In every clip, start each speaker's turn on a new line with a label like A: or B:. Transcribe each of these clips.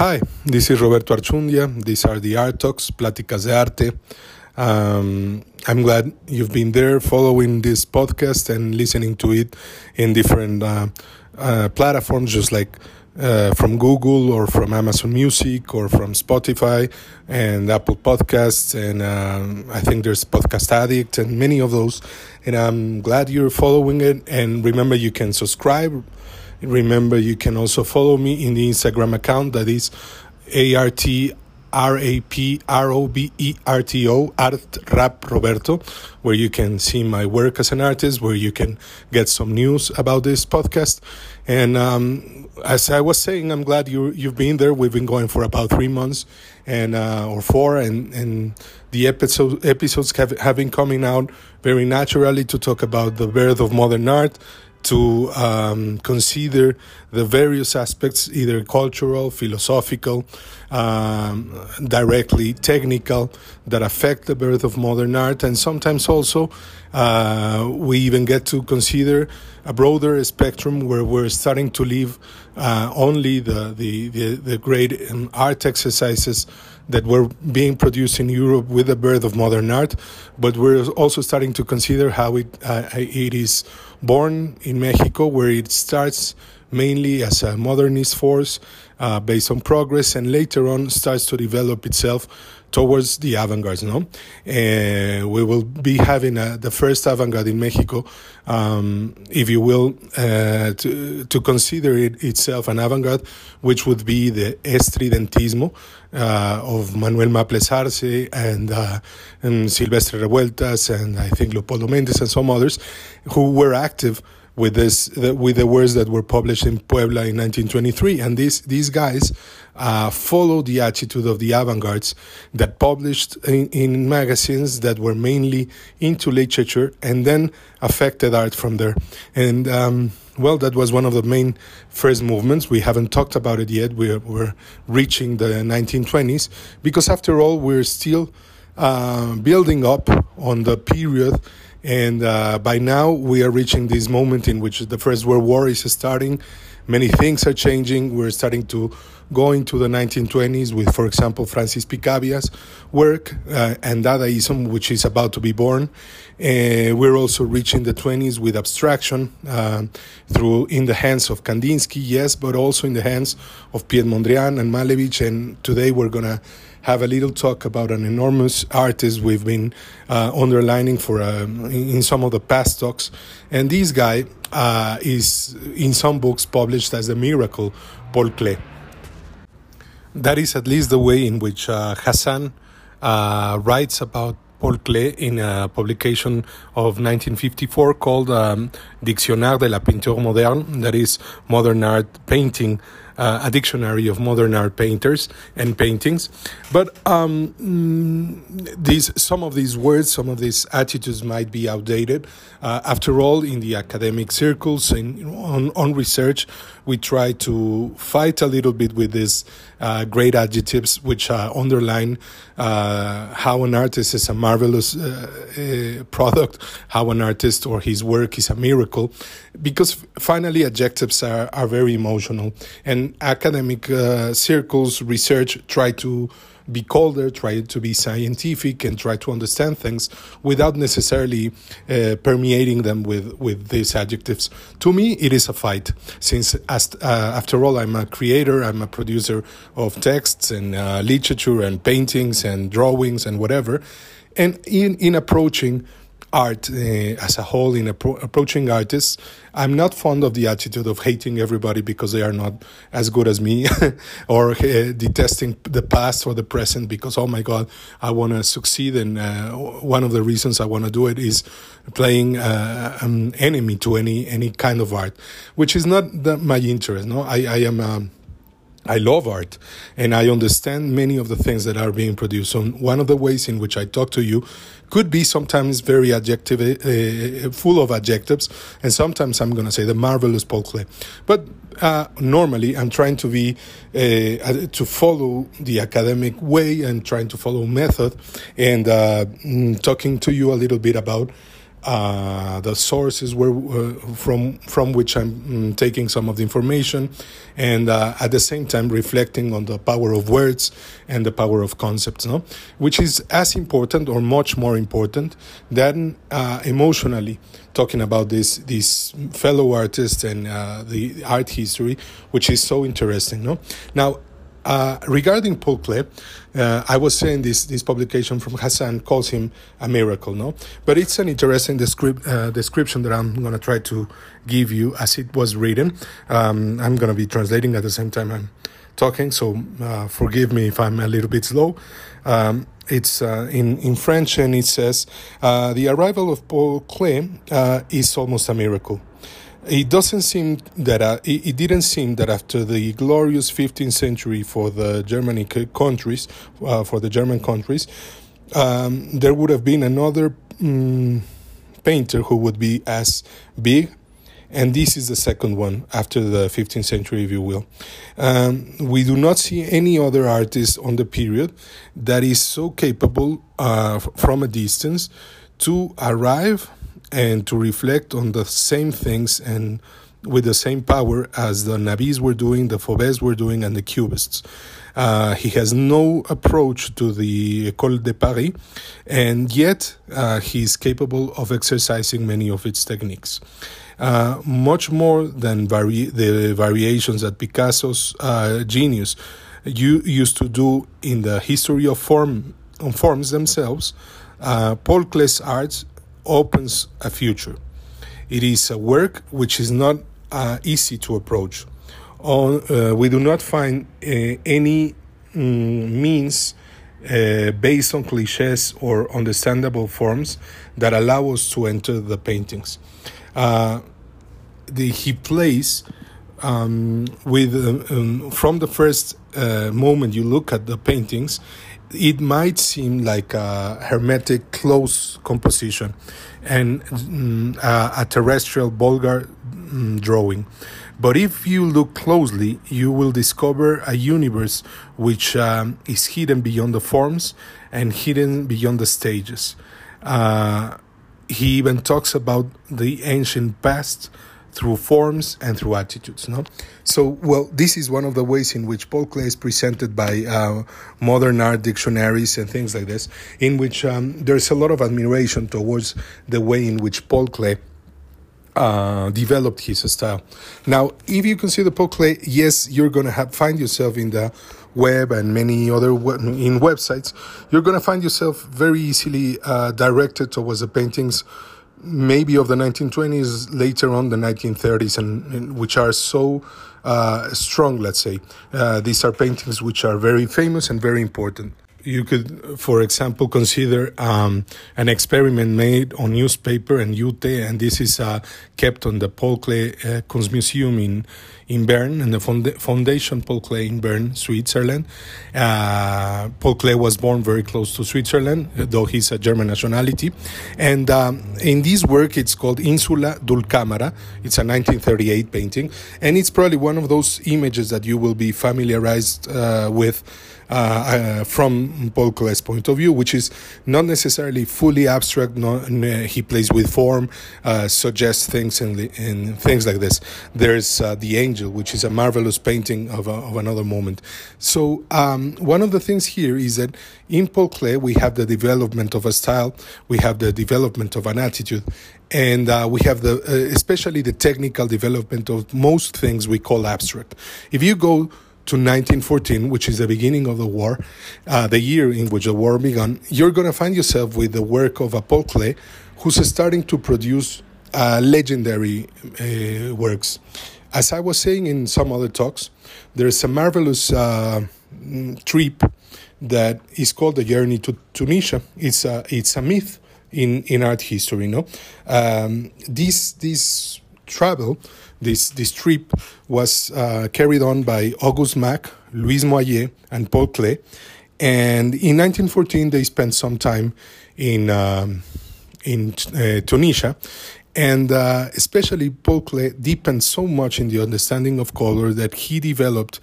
A: Hi, this is Roberto Archundia. These are the Art Talks, Pláticas de Arte. Um, I'm glad you've been there following this podcast and listening to it in different uh, uh, platforms, just like uh, from Google or from Amazon Music or from Spotify and Apple Podcasts. And um, I think there's Podcast Addict and many of those. And I'm glad you're following it. And remember, you can subscribe Remember, you can also follow me in the Instagram account that is A R T R A P R O B E R T O, Art Rap Roberto, where you can see my work as an artist, where you can get some news about this podcast. And um, as I was saying, I'm glad you you've been there. We've been going for about three months, and uh, or four, and and the episode episodes have have been coming out very naturally to talk about the birth of modern art to um, consider the various aspects, either cultural, philosophical, um, directly technical, that affect the birth of modern art. And sometimes also uh, we even get to consider a broader spectrum where we're starting to leave uh, only the, the, the, the great um, art exercises that were being produced in Europe with the birth of modern art, but we're also starting to consider how it, uh, it is born in Mexico, where it starts mainly as a modernist force uh, based on progress and later on starts to develop itself towards the avant-garde. No, uh, we will be having a, the first avant-garde in Mexico, um, if you will, uh, to to consider it itself an avant-garde, which would be the estridentismo uh, of Manuel Maples Arce and, uh, and Silvestre Revueltas and I think Leopoldo Méndez and some others, who were active with this with the words that were published in Puebla in 1923 and these these guys uh, followed the attitude of the avant-gardes that published in, in, magazines that were mainly into literature and then affected art from there. And um, well that was one of the main first movements. We haven't talked about it yet. We're, we're reaching the 1920s because after all we're still uh, building up on the period and uh, by now, we are reaching this moment in which the First World War is starting. Many things are changing. We're starting to go into the 1920s with, for example, Francis Picabia's work uh, and Dadaism, which is about to be born. Uh, we're also reaching the 20s with abstraction uh, through in the hands of Kandinsky, yes, but also in the hands of Piet Mondrian and Malevich. And today we're going to have a little talk about an enormous artist we've been uh, underlining for uh, in some of the past talks. And this guy uh, is in some books published as the miracle Paul Klee. That is at least the way in which uh, Hazan uh, writes about Paul Klee in a publication of 1954 called um, Dictionnaire de la Peinture Moderne, that is modern art painting uh, a dictionary of modern art painters and paintings. But um, mm, these, some of these words, some of these attitudes might be outdated. Uh, after all, in the academic circles and on, on research, we try to fight a little bit with these uh, great adjectives which uh, underline uh, how an artist is a marvelous uh, product, how an artist or his work is a miracle, because finally adjectives are, are very emotional. And academic uh, circles, research try to be colder, try to be scientific, and try to understand things without necessarily uh, permeating them with, with these adjectives. To me, it is a fight, since as, uh, after all, I'm a creator, I'm a producer of texts and uh, literature and paintings and drawings and whatever. And in, in approaching art uh, as a whole in appro- approaching artists. I'm not fond of the attitude of hating everybody because they are not as good as me or uh, detesting the past or the present because, oh my God, I want to succeed. And uh, one of the reasons I want to do it is playing uh, an enemy to any, any kind of art, which is not the, my interest. No, I, I am. Um, I love art and I understand many of the things that are being produced. So one of the ways in which I talk to you could be sometimes very adjective, uh, full of adjectives, and sometimes I'm going to say the marvelous Paul Klee. But uh, normally, I'm trying to be uh, to follow the academic way and trying to follow method, and uh, mm, talking to you a little bit about uh, the sources where uh, from from which I'm mm, taking some of the information, and uh, at the same time reflecting on the power of words and the power of concepts, no, which is as important or much more important than uh, emotionally talking about this these fellow artists and uh, the art history, which is so interesting, no. Now uh, regarding Paul Klee, uh, I was saying this this publication from Hazan calls him a miracle, no? But it's an interesting uh, description that I'm going to try to give you as it was written. Um, I'm going to be translating at the same time I'm talking, so uh, forgive me if I'm a little bit slow. Um, it's uh, in in French, and it says the arrival of Paul Klee is almost a miracle it doesn't seem that uh, it, it, didn't seem that after the glorious 15th century for the Germanic countries, uh, for the German countries, um, there would have been another um, painter who would be as big. And this is the second one after the 15th century, if you will. Um, we do not see any other artist on the period that is so capable uh, from a distance to arrive and to reflect on the same things and with the same power as the Nabis were doing, the Fauvets were doing, and the Cubists. Uh, he has no approach to the École de Paris, and yet uh, he is capable of exercising many of its techniques. Uh, much more than vari- the variations that Picasso's uh, genius you used to do in the history of form on forms themselves, uh, Paul Klee's arts opens a future. It is a work which is not uh, easy to approach. On, uh, we do not find uh, any mm, means uh, based on cliches or understandable forms that allow us to enter the paintings. Uh, the, he plays um, with uh, um, from the first moment you look at the paintings it might seem like a hermetic close composition and mm, a, terrestrial vulgar mm, drawing. But if you look closely, you will discover a universe which um, is hidden beyond the forms and hidden beyond the stages. Uh, he even talks about the ancient past through forms and through attitudes. No, so well, this is one of the ways in which Paul Klee is presented by uh, modern art dictionaries and things like this, in which um, there's a lot of admiration towards the way in which Paul Klee uh, developed his style. Now, if you consider Paul Klee, yes, you're going to find yourself in the web and many other in websites. You're going to find yourself very easily uh, directed towards the paintings maybe of the 1920s, later on the 1930s, and, and which are so uh, strong, let's say. Uh, these are paintings which are very famous and very important. You could, for example, consider um, an experiment made on newspaper and jute, and this is uh, kept on the Paul Klee uh, Kunstmuseum in in Bern and the Foundation Paul Klee in Bern, Switzerland. Uh, Paul Klee was born very close to Switzerland, though he's a German nationality. And um, in this work, it's called Insula Dulcamara. It's a 1938 painting, and it's probably one of those images that you will be familiarized uh, with. Uh, uh, from Paul point of view, which is not necessarily fully abstract. No, he plays with form, uh, suggests things and, things like this. There's uh, the angel Angel, which is a marvelous painting of, a, of another moment. So, um, one of the things here is that in Paul Klee, we have the development of a style, we have the development of an attitude, and uh, we have the uh, especially the technical development of most things we call abstract. If you go to 1914, which is the beginning of the war, uh, the year in which the war began, you're going to find yourself with the work of a Paul Klee, who's starting to produce uh, legendary uh, works. As I was saying in some other talks, there is a marvelous uh, trip that is called the journey to Tunisia. It's a it's a myth in, in art history. No, um, this this travel, this this trip was uh, carried on by Auguste Macke, Louise Moilliet, and Paul Klee, and in 1914 they spent some time in. Um, in uh, Tunisia, and uh, especially Paul Klee deepened so much in the understanding of color that he developed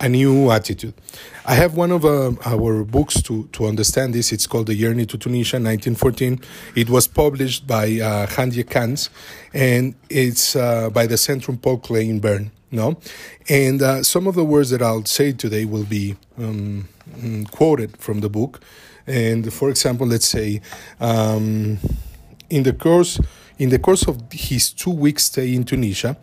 A: a new attitude. I have one of uh, our books to, to understand this. It's called The Journey to Tunisia, 1914. It was published by uh, Hatje Cantz, and it's uh, by the Zentrum Paul Klee in Bern. No, and uh, some of the words that I'll say today will be um, mm, quoted from the book. And for example, let's say um, in the course in the course of his two week stay in Tunisia,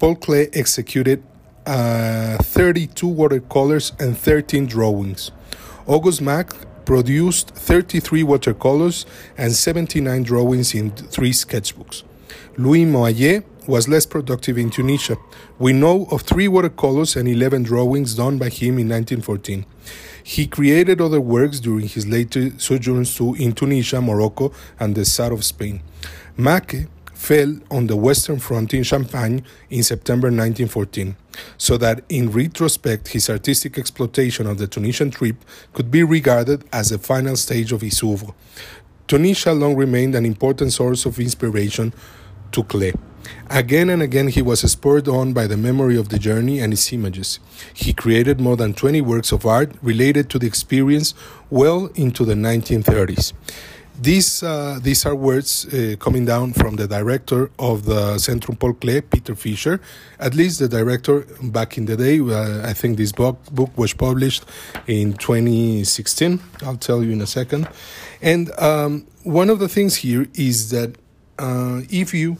A: Paul Klee executed uh, 32 watercolors and 13 drawings. August Macke produced 33 watercolors and 79 drawings in three sketchbooks. Louis Moilliet was less productive in Tunisia. We know of three watercolors and 11 drawings done by him in 1914. He created other works during his later sojourns to, in Tunisia, Morocco, and the south of Spain. Macke fell on the Western Front in Champagne in September 1914, so that in retrospect his artistic exploitation of the Tunisian trip could be regarded as the final stage of his oeuvre. Tunisia long remained an important source of inspiration to Klee. Again and again, he was spurred on by the memory of the journey and its images. He created more than 20 works of art related to the experience well into the 1930s. These, uh, these are words uh, coming down from the director of the Zentrum Klee, Peter Fischer. At least the director back in the day. Uh, I think this book, book was published in 2016. I'll tell you in a second. And um, one of the things here is that uh, if you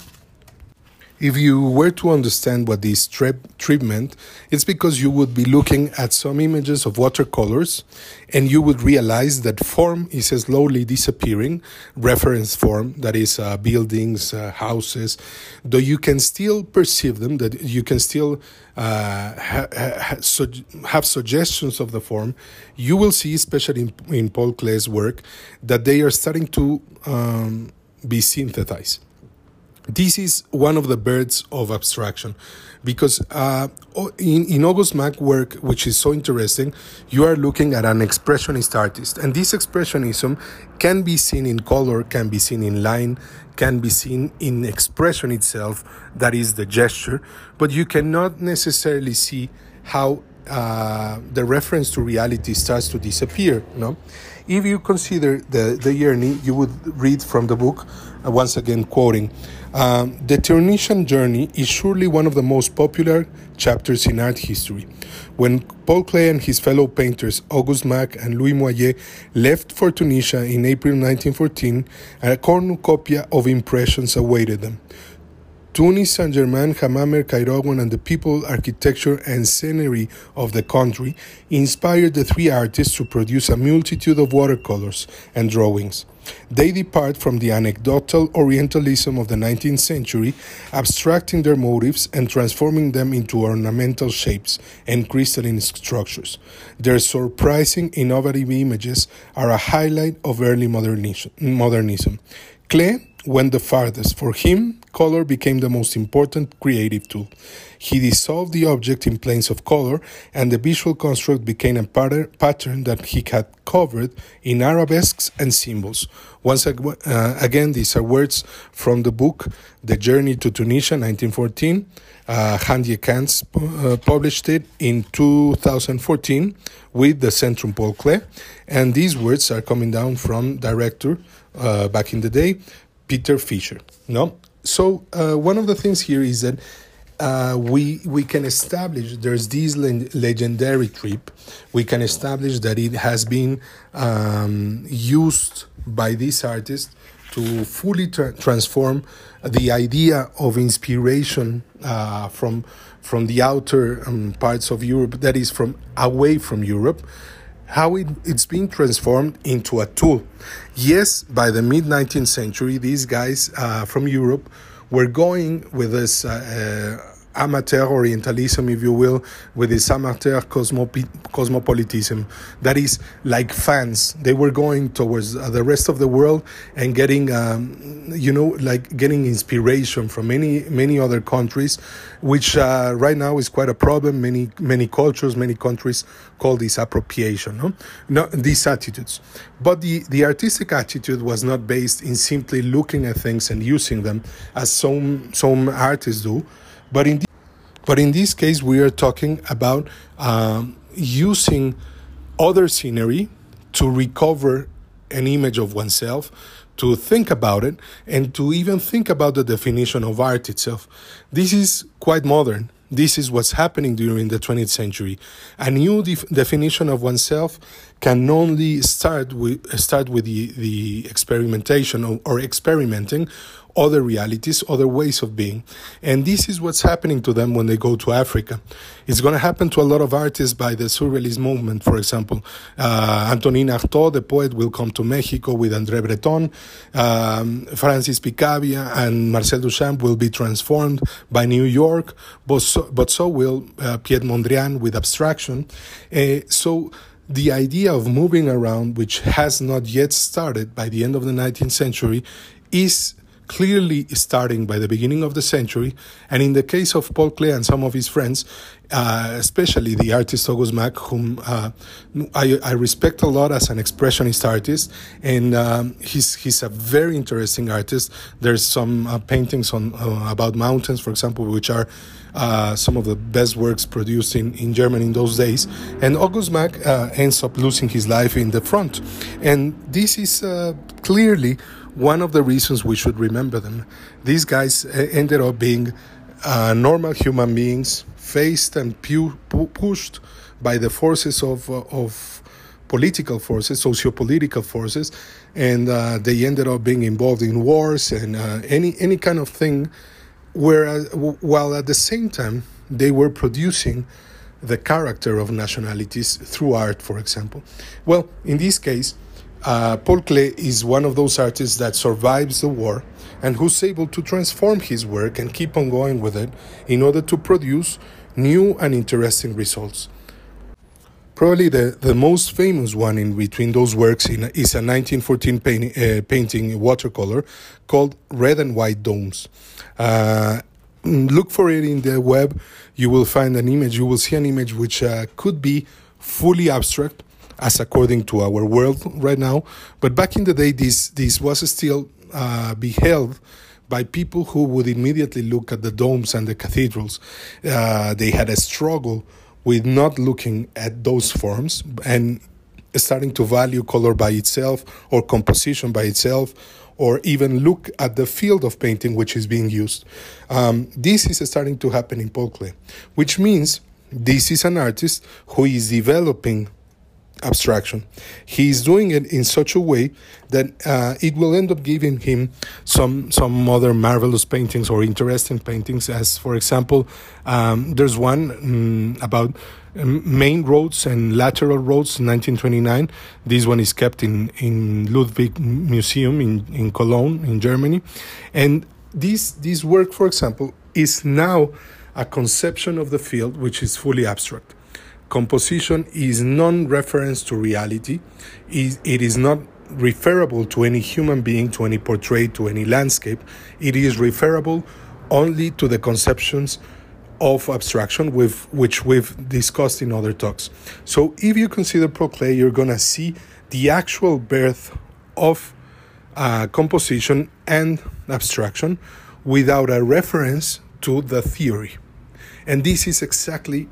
A: if you were to understand what this trip meant, it's because you would be looking at some images of watercolors and you would realize that form is slowly disappearing, reference form, that is, uh, buildings, uh, houses, though you can still perceive them, that you can still uh, ha- ha- have suggestions of the form, you will see, especially in, in Paul Klee's work, that they are starting to um, be synthesized this is one of the birds of abstraction because uh, in, in August Macke work, which is so interesting, you are looking at an expressionist artist. And this expressionism can be seen in color, can be seen in line, can be seen in expression itself, that is the gesture, but you cannot necessarily see how uh, the reference to reality starts to disappear. No, if you consider the the journey, you would read from the book, uh, once again quoting, um, the Tunisian journey is surely one of the most popular chapters in art history. When Paul Klee and his fellow painters Auguste Macke and Louis Moilliet left for Tunisia in April 1914, a cornucopia of impressions awaited them. Tunis, Saint Germain, Hammamet, Kairouan, and the people, architecture, and scenery of the country inspired the three artists to produce a multitude of watercolors and drawings. They depart from the anecdotal Orientalism of the 19th century, abstracting their motives and transforming them into ornamental shapes and crystalline structures. Their surprising, innovative images are a highlight of early modernism. Klee went the farthest. For him, color became the most important creative tool. He dissolved the object in planes of color, and the visual construct became a pattern that he had covered in arabesques and symbols. Once uh, again, these are words from the book The Journey to Tunisia, 1914. Uh, Hatje Cantz uh, published it in 2014 with the Zentrum Paul Klee, and these words are coming down from director uh, back in the day, Peter Fischer. No, so uh, one of the things here is that uh, we we can establish there's this le- legendary trip. We can establish that it has been um, used by this artist to fully tra- transform the idea of inspiration uh, from from the outer um, parts of Europe, that is from away from Europe, how it, it's been transformed into a tool. Yes, by the mid 19th century, these guys uh, from Europe were going with this uh, uh amateur Orientalism, if you will, with this amateur cosmopi- cosmopolitism. That is like fans. They were going towards uh, the rest of the world and getting, um, you know, like getting inspiration from many many other countries, which uh, right now is quite a problem. Many many cultures, many countries call this appropriation. No, no these attitudes. But the the artistic attitude was not based in simply looking at things and using them as some some artists do but in But in this case, we are talking about um, using other scenery to recover an image of oneself, to think about it, and to even think about the definition of art itself. This is quite modern. This is what's happening during the 20th century. A new def- definition of oneself can only start with start with the, the experimentation or, or experimenting other realities, other ways of being. And this is what's happening to them when they go to Africa. It's going to happen to a lot of artists by the Surrealist movement, for example. Uh, Antonin Artaud, the poet, will come to Mexico with André Breton. Um, Francis Picabia and Marcel Duchamp will be transformed by New York, but so, but so will uh, Piet Mondrian with abstraction. Uh, so the idea of moving around, which has not yet started by the end of the 19th century, is clearly starting by the beginning of the century. And in the case of Paul Klee and some of his friends, uh, especially the artist August Macke, whom uh, I, I, respect a lot as an expressionist artist, and um, he's he's a very interesting artist. There's some uh, paintings on uh, about mountains, for example, which are uh, some of the best works produced in, in Germany in those days. And August Macke uh, ends up losing his life in the front, and this is clearly one of the reasons we should remember them. These guys uh, ended up being uh, normal human beings, faced and pu- pushed by the forces of, uh, of political forces, socio-political forces, and uh, they ended up being involved in wars and uh, any any kind of thing. Whereas, while at the same time they were producing the character of nationalities through art, for example. Well, in this case, uh, Paul Klee is one of those artists that survives the war and who's able to transform his work and keep on going with it in order to produce new and interesting results. Probably the, the most famous one in between those works in, is a 1914 paint, uh, painting watercolor called Red and White Domes. Uh, look for it in the web. You will find an image. You will see an image which uh, could be fully abstract as according to our world right now. But back in the day, this this was still uh, beheld by people who would immediately look at the domes and the cathedrals. Uh, they had a struggle with not looking at those forms and starting to value color by itself or composition by itself or even look at the field of painting which is being used. Um, this is starting to happen in Paul Klee, which means this is an artist who is developing abstraction. He's doing it in such a way that uh, it will end up giving him some some other marvelous paintings or interesting paintings. As for example, um, there's one um, about um, main roads and lateral roads, 1929. This one is kept in in Ludwig Museum in in Cologne, in Germany, and this this work, for example, is now a conception of the field which is fully abstract composition is non reference to reality, it is not referable to any human being, to any portrait, to any landscape. It is referable only to the conceptions of abstraction with which we've discussed in other talks. So if you consider Klee, you're gonna see the actual birth of uh, composition and abstraction without a reference to the theory. And this is exactly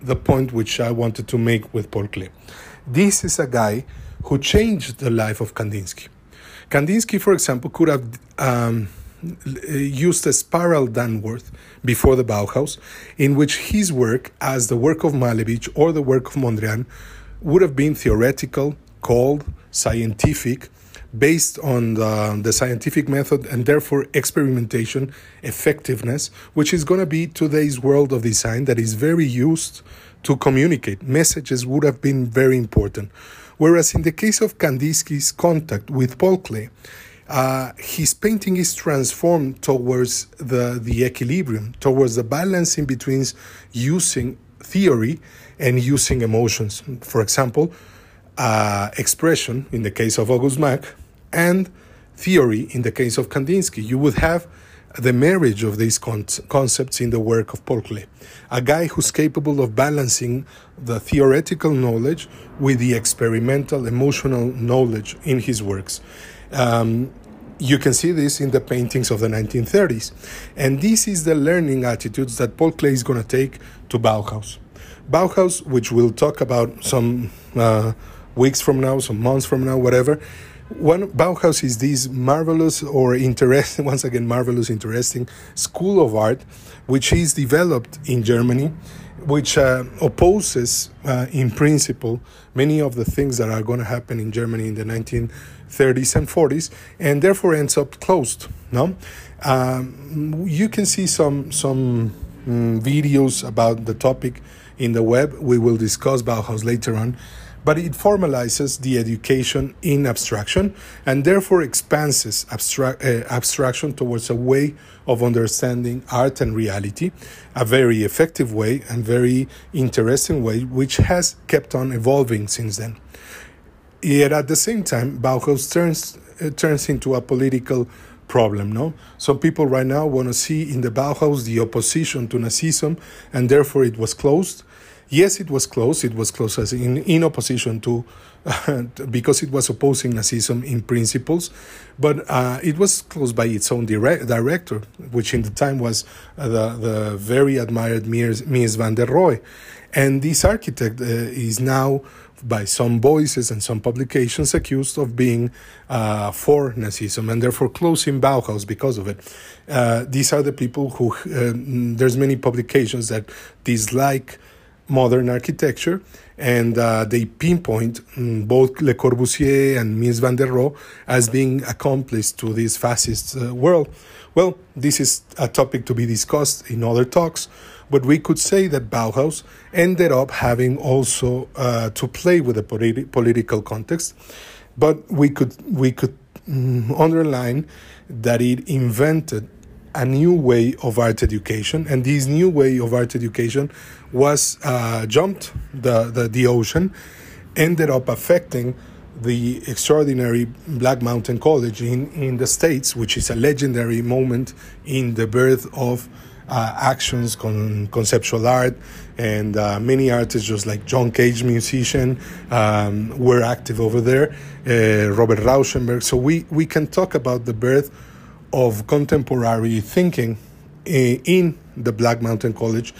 A: the point which I wanted to make with Paul Klee. This is a guy who changed the life of Kandinsky. Kandinsky, for example, could have um, used a spiral downward before the Bauhaus, in which his work, as the work of Malevich or the work of Mondrian, would have been theoretical, cold, scientific, based on the, the scientific method and therefore experimentation effectiveness, which is going to be today's world of design that is very used to communicate. Messages would have been very important. Whereas in the case of Kandinsky's contact with Paul Klee, uh, his painting is transformed towards the, the equilibrium, towards the balancing between using theory and using emotions. For example, uh, expression in the case of August Macke and theory in the case of Kandinsky. You would have the marriage of these con- concepts in the work of Paul Klee, a guy who's capable of balancing the theoretical knowledge with the experimental, emotional knowledge in his works. Um, you can see this in the paintings of the 1930s. And this is the learning attitudes that Paul is going to take to Bauhaus. Bauhaus, which we'll talk about some uh, weeks from now, some months from now, whatever. One Bauhaus is this marvelous or interesting, once again, marvelous, interesting school of art, which is developed in Germany, which uh, opposes, uh, in principle, many of the things that are going to happen in Germany in the 1930s and 40s, and therefore ends up closed. No, um, you can see some some um, videos about the topic in the web. We will discuss Bauhaus later on. But it formalizes the education in abstraction and therefore expands abstract, uh, abstraction towards a way of understanding art and reality, a very effective way and very interesting way, which has kept on evolving since then. Yet at the same time, Bauhaus turns, uh, turns into a political problem no some people right now want to see in the bauhaus the opposition to nazism and therefore it was closed Yes, it was close. It was close as in, in opposition to, uh, because it was opposing Nazism in principles, but uh, it was closed by its own direct, director, which in the time was uh, the, the very admired Mies, van der Rohe. And this architect uh, is now, by some voices and some publications, accused of being uh, for Nazism and therefore closing Bauhaus because of it. Uh, these are the people who, there's many publications that dislike modern architecture, and uh, they pinpoint um, both Le Corbusier and Mies van der Rohe as being accomplices to this fascist uh, world. Well, this is a topic to be discussed in other talks, but we could say that Bauhaus ended up having also uh, to play with the politi- political context, but we could we could um, underline that it invented a new way of art education, and this new way of art education was uh, jumped the, the, the ocean, ended up affecting the extraordinary Black Mountain College in, in the States, which is a legendary moment in the birth of uh, actions, con- conceptual art, and uh, many artists, just like John Cage, musician, um, were active over there. Uh, Robert Rauschenberg. So we we can talk about the birth of contemporary thinking in the Black Mountain College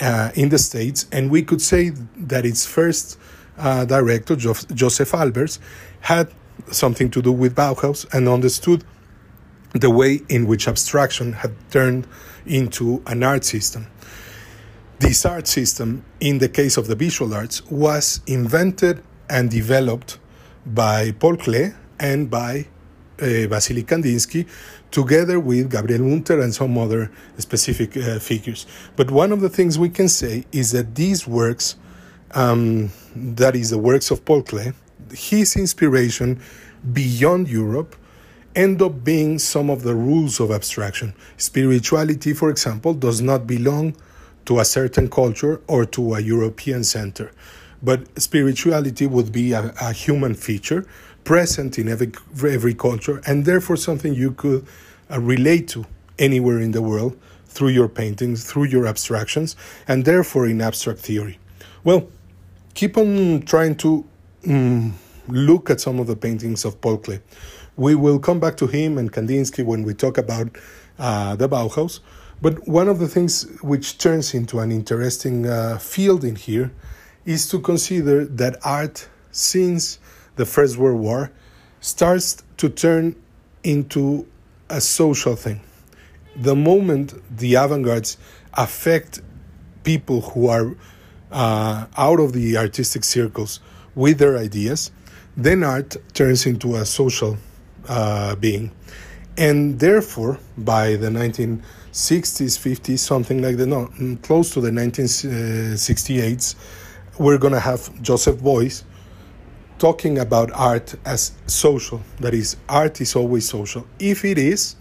A: uh, in the States, and we could say that its first uh, director, jo- Josef Albers, had something to do with Bauhaus and understood the way in which abstraction had turned into an art system. This art system, in the case of the visual arts, was invented and developed by Paul Klee and by uh, Vasily Kandinsky, together with Gabriel Munter and some other specific uh, figures. But one of the things we can say is that these works, um, that is the works of Paul Klee, his inspiration beyond Europe, end up being some of the rules of abstraction. Spirituality, for example, does not belong to a certain culture or to a European center. But spirituality would be a, a human feature present in every, every culture and therefore something you could uh, relate to anywhere in the world through your paintings, through your abstractions, and therefore in abstract theory. Well, keep on trying to um, look at some of the paintings of Paul Klee. We will come back to him and Kandinsky when we talk about uh, the Bauhaus. But one of the things which turns into an interesting uh, field in here is to consider that art, since the First World War, starts to turn into a social thing. The moment the avant gardes affect people who are uh, out of the artistic circles with their ideas, then art turns into a social uh, being. And therefore, by the 1960s, 50s, something like that, no, mm, close to the 1968s, we're going to have Joseph Beuys talking about art as social. That is, art is always social. If it is,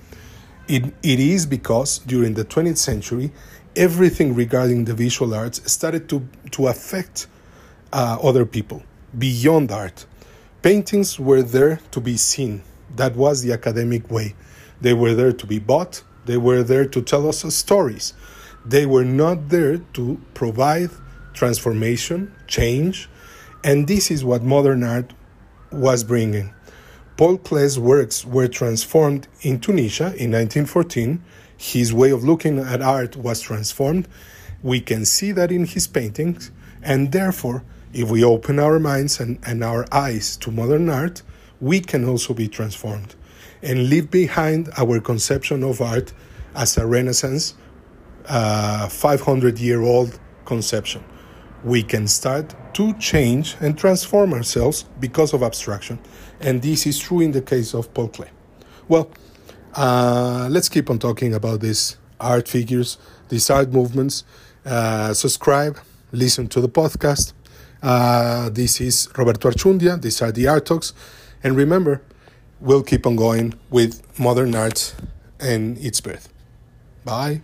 A: it, it is because during the 20th century, everything regarding the visual arts started to, to affect uh, other people beyond art. Paintings were there to be seen. That was the academic way. They were there to be bought, they were there to tell us stories. They were not there to provide transformation, change, and this is what modern art was bringing. Paul Klee's works were transformed in Tunisia in 1914. His way of looking at art was transformed. We can see that in his paintings, and therefore, if we open our minds and, and our eyes to modern art, we can also be transformed and leave behind our conception of art as a Renaissance, uh, 500 year old conception. We can start to change and transform ourselves because of abstraction. And this is true in the case of Paul Klee. Well, uh, let's keep on talking about these art figures, these art movements. Uh, subscribe, listen to the podcast. Uh, this is Roberto Archundia. These are the Art Talks. And remember, we'll keep on going with modern art and its birth. Bye.